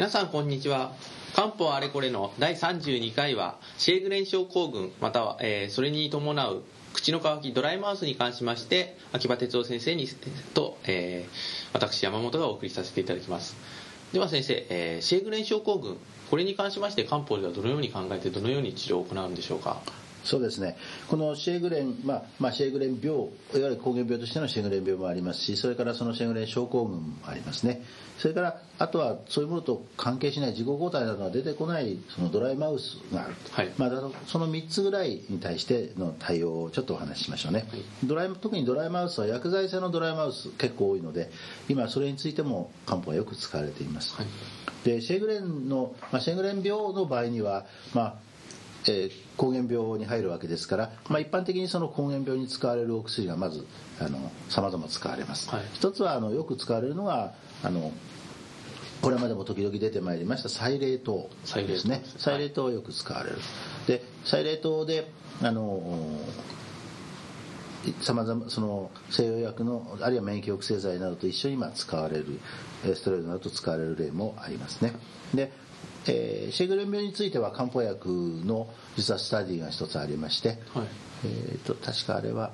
皆さんこんにちは。漢方あれこれの第32回はシェーグレン症候群または、えーそれに伴う口の渇きドライマウスに関しまして秋葉哲夫先生にと、えー私山本がお送りさせていただきます。では先生、えーシェーグレン症候群これに関しまして漢方ではどのように考えてどのように治療を行うんでしょうか？そうですね、このシェーグレン、まあまあ、シェーグレン病、いわゆる膠原病としてのシェーグレン病もありますし、それからそのシェーグレン症候群もありますね、それからあとはそういうものと関係しない自己抗体などが出てこないそのドライマウスがあると、はい。まあ、その3つぐらいに対しての対応をちょっとお話ししましょうね、ドライ特にドライマウスは薬剤性のドライマウス結構多いので、今、それについても漢方はよく使われています。はい。でシェーグレンの、まあ、シェーグレン病の場合には、まあえー膠原病に入るわけですから、まあ、一般的にその膠原病に使われるお薬がまずさまざま使われます、はい。一つはあのよく使われるのがあのこれまでも時々出てまいりましたサイレー糖ですね。サイレー糖をよく使われる、でサイレー糖であのさまざまその西洋薬のあるいは免疫抑制剤などと一緒に今使われるえーステロイドなどと使われる例もありますね。で、えーシェーグレン病については漢方薬の実はスタディが一つありまして、はい。えーと確かあれは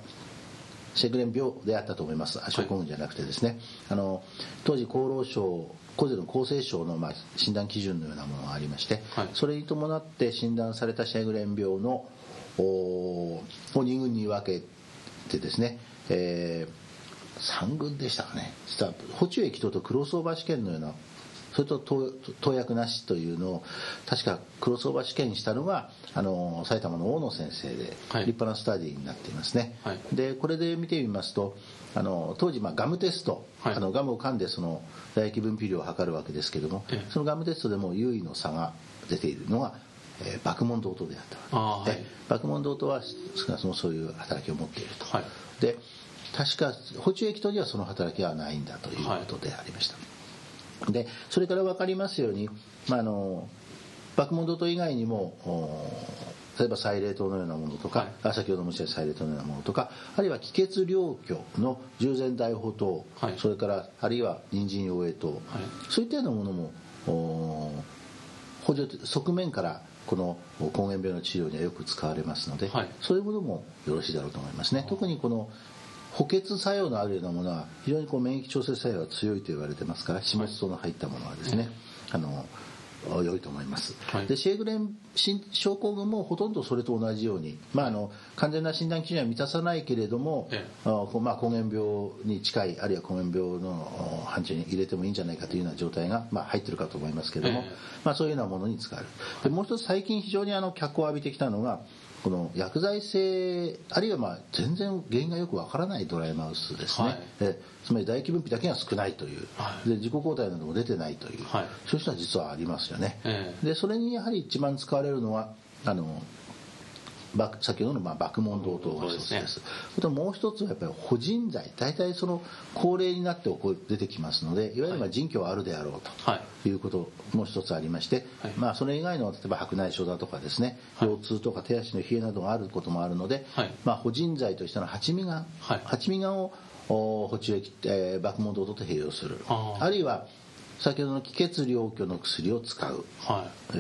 シェーグレン病であったと思います。症候群じゃなくてですね、あの当時厚労省個人の厚生省のまあ診断基準のようなものがありまして、はい。それに伴って診断されたシェーグレン病のおを2群に分けてですね、え3群でしたかね実は補充液等とクロスオーバー試験のようなそれと投投薬なしというのを確かクロスオーバー試験にしたのがあの埼玉の大野先生ではい。立派なスタディになっていますね、はい。でこれで見てみますとあの当時、まあ、ガムテスト、はい。あのガムを噛んでその唾液分泌量を測るわけですけども、ええ。そのガムテストでも優位の差が出ているのが、えー、爆問同等であったわけあーはい。で爆問同等は少なくともそういう働きを持っていると、はい。で確か補充液等にはその働きはないんだということでありました、でそれから分かりますように、まあ、あの爆問同等以外にもお例えばサイレートのようなものとか、はい。あ先ほど申し上げたサイレートのようなものとかあるいは気血療虚の従前大補等、はい。それからあるいは人参養栄等、はい。そういったようなものもお補助側面からこの膠原病の治療にはよく使われますので、はい。そういうものもよろしいだろうと思いますね。特にこの補欠作用のあるようなものは非常にこう免疫調整作用が強いと言われてますから始末草の入ったものはですね、あの良いと思います、はい。でシェーグレン症候群もほとんどそれと同じように、まあ、あの完全な診断基準は満たさないけれども、えあこうまあ、膠原病に近いあるいは膠原病のお範疇に入れてもいいんじゃないかというような状態が、まあ、入ってるかと思いますけれども、ええ。まあ、そういうようなものに使われる。でもう一つ最近非常にあの脚光を浴びてきたのがこの薬剤性あるいはまあ全然原因がよくわからないドライマウスですね、はい。えつまり唾液分泌だけが少ないという、はい。で自己抗体なども出てないという、はい。そういう人は実はありますよね、ええ。でそれにやはり一番使われるのはあの爆先ほどのまあ爆問同等が一つでです。す。あともう一つはやっぱり補人剤大体その高齢になって出てきますのでいわゆるまあ腎虚はあるであろうと。はい。いうことも一つありまして、はい。まあ、それ以外の例えば白内障だとかですね、はい。腰痛とか手足の冷えなどがあることもあるので、はい。まあ、補人剤としての八味丸、はい。八味丸をお補充液、えー、爆問同等と併用する。あるいは先ほどの気血療虚の薬を使う、はえ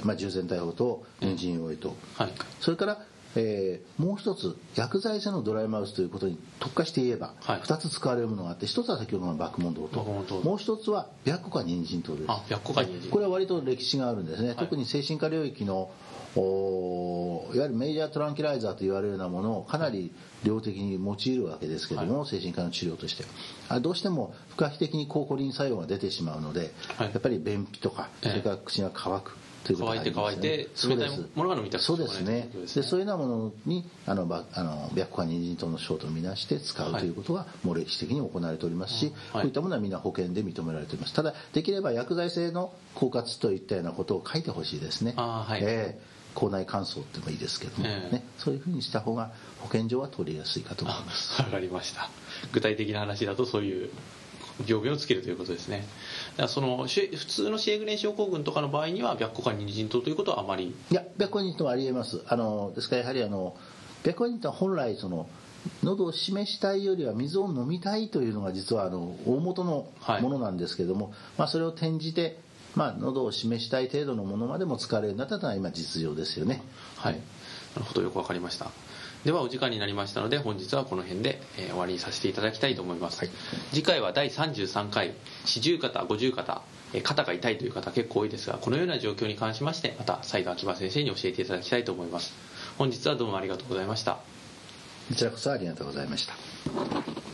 ーまあ、従前大法と人参用意と、いはい。それから、えーもう一つ薬剤性のドライマウスということに特化して言えば、はい。二つ使われるものがあって一つは先ほどの爆問同等爆問同等もう一つは白虎か人参糖です。あ白虎か人参。これは割と歴史があるんですね、い。特に精神科領域のおいわゆるメジャートランキュライザーと言われるようなものをかなり量的に用いるわけですけれども、精神科の治療として。あどうしても不可避的に抗コリン作用が出てしまうので、はい。やっぱり便秘とかええそれから口が乾く乾いて乾いて冷たいものが飲みたくてそうですね。でそういうようなものにあのばあの白虎人参糖の症とみなして使うはいということはもう歴史的に行われておりますし、こういったものはみんな保険で認められております。ただできれば薬剤性の狡猾といったようなことを書いてほしいですね。あーはい。ええ。口内乾燥ってもいいですけども、ええ。ね、そういうふうにした方が保険上は取りやすいかと思います。あわかりました。具体的な話だとそういう病名をつけるということですねらその普通のシェーグレン症候群とかの場合には白虎か人参糖ということはあまり。いや白虎人参はありえます。あのですからやはりあの白虎人参は本来その喉を示したいよりは水を飲みたいというのが実はあの大元のはい。ものなんですけども、まあ、それを転じてまあ、喉を示したい程度のものまでも使われるようになったのは今実情ですよね。はいなるほどよくわかりました。ではお時間になりましたので本日はこの辺で、えー終わりにさせていただきたいと思います、はい。次回は第33回四十肩五十肩えー肩が痛いという方結構多いですがこのような状況に関しましてまた再度秋葉先生に教えていただきたいと思います。本日はどうもありがとうございました。こちらこそありがとうございました